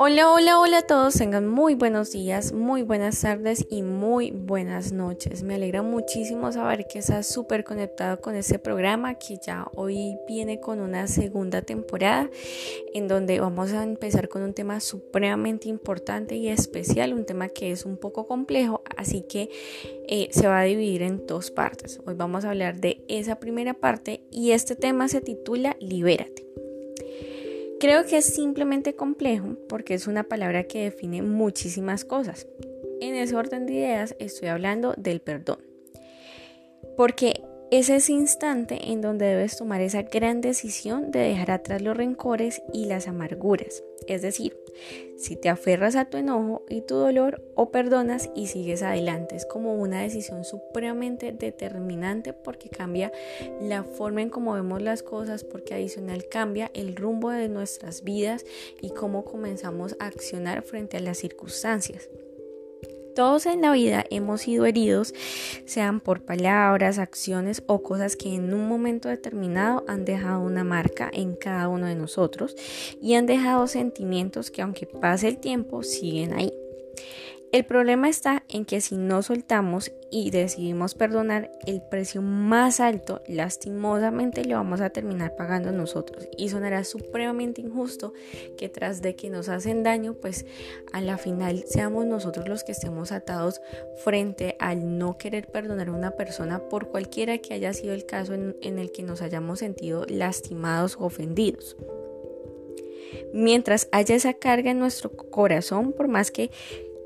Hola, hola, hola a todos, tengan muy buenos días, muy buenas tardes y muy buenas noches. Me alegra muchísimo saber que estás súper conectado con este programa que ya hoy viene con una segunda temporada en donde vamos a empezar con un tema supremamente importante y especial, un tema que es un poco complejo, así que eh, se va a dividir en dos partes. Hoy vamos a hablar de esa primera parte y este tema se titula Libérate. Creo que es simplemente complejo porque es una palabra que define muchísimas cosas. En ese orden de ideas estoy hablando del perdón. Porque es ese instante en donde debes tomar esa gran decisión de dejar atrás los rencores y las amarguras. Es decir, si te aferras a tu enojo y tu dolor o perdonas y sigues adelante. Es como una decisión supremamente determinante porque cambia la forma en cómo vemos las cosas, porque adicional cambia el rumbo de nuestras vidas y cómo comenzamos a accionar frente a las circunstancias. Todos en la vida hemos sido heridos, sean por palabras, acciones o cosas que en un momento determinado han dejado una marca en cada uno de nosotros y han dejado sentimientos que aunque pase el tiempo siguen ahí. El problema está en que si no soltamos y decidimos perdonar, el precio más alto lastimosamente lo vamos a terminar pagando nosotros. Y sonará supremamente injusto que tras de que nos hacen daño, pues a la final seamos nosotros los que estemos atados frente al no querer perdonar a una persona por cualquiera que haya sido el caso en, en el que nos hayamos sentido lastimados o ofendidos. Mientras haya esa carga en nuestro corazón, por más que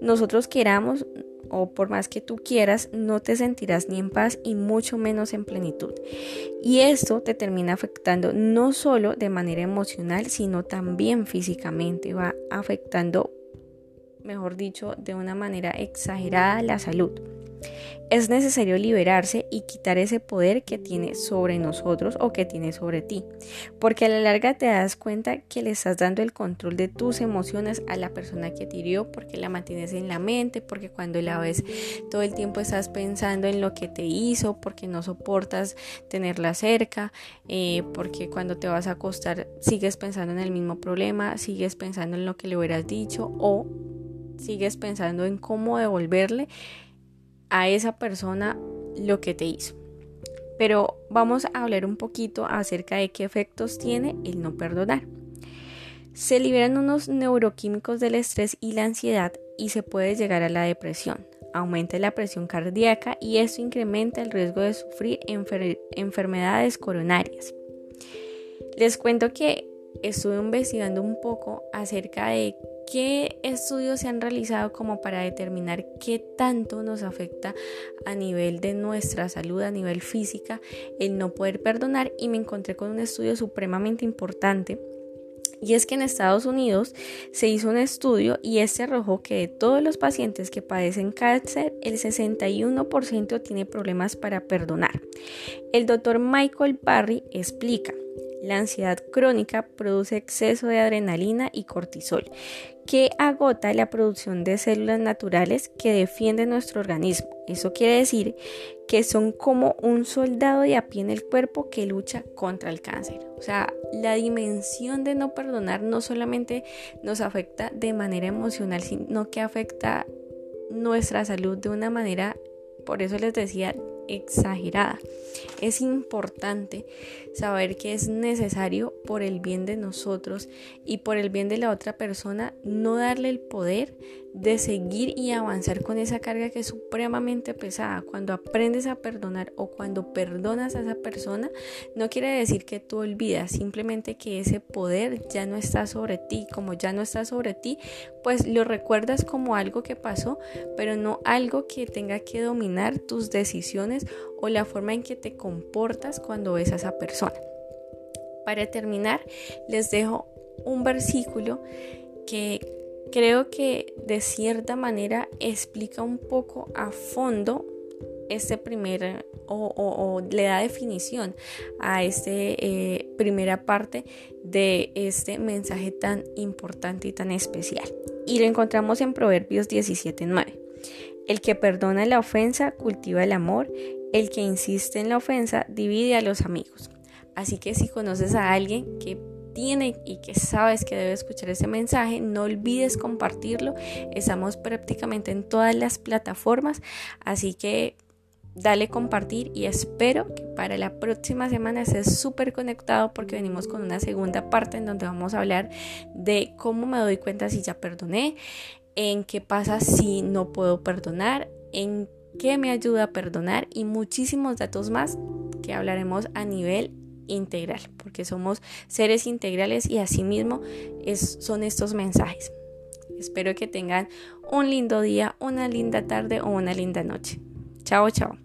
nosotros queramos o por más que tú quieras, no te sentirás ni en paz y mucho menos en plenitud. Y esto te termina afectando no solo de manera emocional, sino también físicamente. Va afectando, mejor dicho, de una manera exagerada la salud. Es necesario liberarse y quitar ese poder que tiene sobre nosotros o que tiene sobre ti, porque a la larga te das cuenta que le estás dando el control de tus emociones a la persona que te hirió, porque la mantienes en la mente, porque cuando la ves todo el tiempo estás pensando en lo que te hizo, porque no soportas tenerla cerca, eh, porque cuando te vas a acostar sigues pensando en el mismo problema, sigues pensando en lo que le hubieras dicho o sigues pensando en cómo devolverle a esa persona lo que te hizo. Pero vamos a hablar un poquito acerca de qué efectos tiene el no perdonar. Se liberan unos neuroquímicos del estrés y la ansiedad y se puede llegar a la depresión. Aumenta la presión cardíaca y esto incrementa el riesgo de sufrir enfermedades coronarias. Les cuento que estuve investigando un poco acerca de ¿Qué estudios se han realizado como para determinar qué tanto nos afecta a nivel de nuestra salud, a nivel física, el no poder perdonar? Y me encontré con un estudio supremamente importante. Y es que en Estados Unidos se hizo un estudio y este arrojó que de todos los pacientes que padecen cáncer, el 61% tiene problemas para perdonar. El doctor Michael Barry explica, la ansiedad crónica produce exceso de adrenalina y cortisol, que agota la producción de células naturales que defienden nuestro organismo. Eso quiere decir que son como un soldado de a pie en el cuerpo que lucha contra el cáncer. O sea, la dimensión de no perdonar no solamente nos afecta de manera emocional, sino que afecta nuestra salud de una manera, por eso les decía, exagerada. Es importante saber que es necesario por el bien de nosotros y por el bien de la otra persona no darle el poder de seguir y avanzar con esa carga que es supremamente pesada. Cuando aprendes a perdonar o cuando perdonas a esa persona, no quiere decir que tú olvidas, simplemente que ese poder ya no está sobre ti. Como ya no está sobre ti, pues lo recuerdas como algo que pasó, pero no algo que tenga que dominar tus decisiones o la forma en que te comportas cuando ves a esa persona. Para terminar, les dejo un versículo que creo que de cierta manera explica un poco a fondo este primer o, le da definición a esta eh, primera parte de este mensaje tan importante y tan especial. Y lo encontramos en Proverbios 17.9. El que perdona la ofensa cultiva el amor, el que insiste en la ofensa divide a los amigos. Así que si conoces a alguien que tiene y que sabes que debe escuchar ese mensaje, no olvides compartirlo. Estamos prácticamente en todas las plataformas, así que dale compartir y espero que para la próxima semana estés súper conectado porque venimos con una segunda parte en donde vamos a hablar de cómo me doy cuenta si ya perdoné, en qué pasa si no puedo perdonar, en qué me ayuda a perdonar y muchísimos datos más que hablaremos a nivel integral, porque somos seres integrales y asimismo es, son estos mensajes. Espero que tengan un lindo día, una linda tarde o una linda noche. Chao, chao.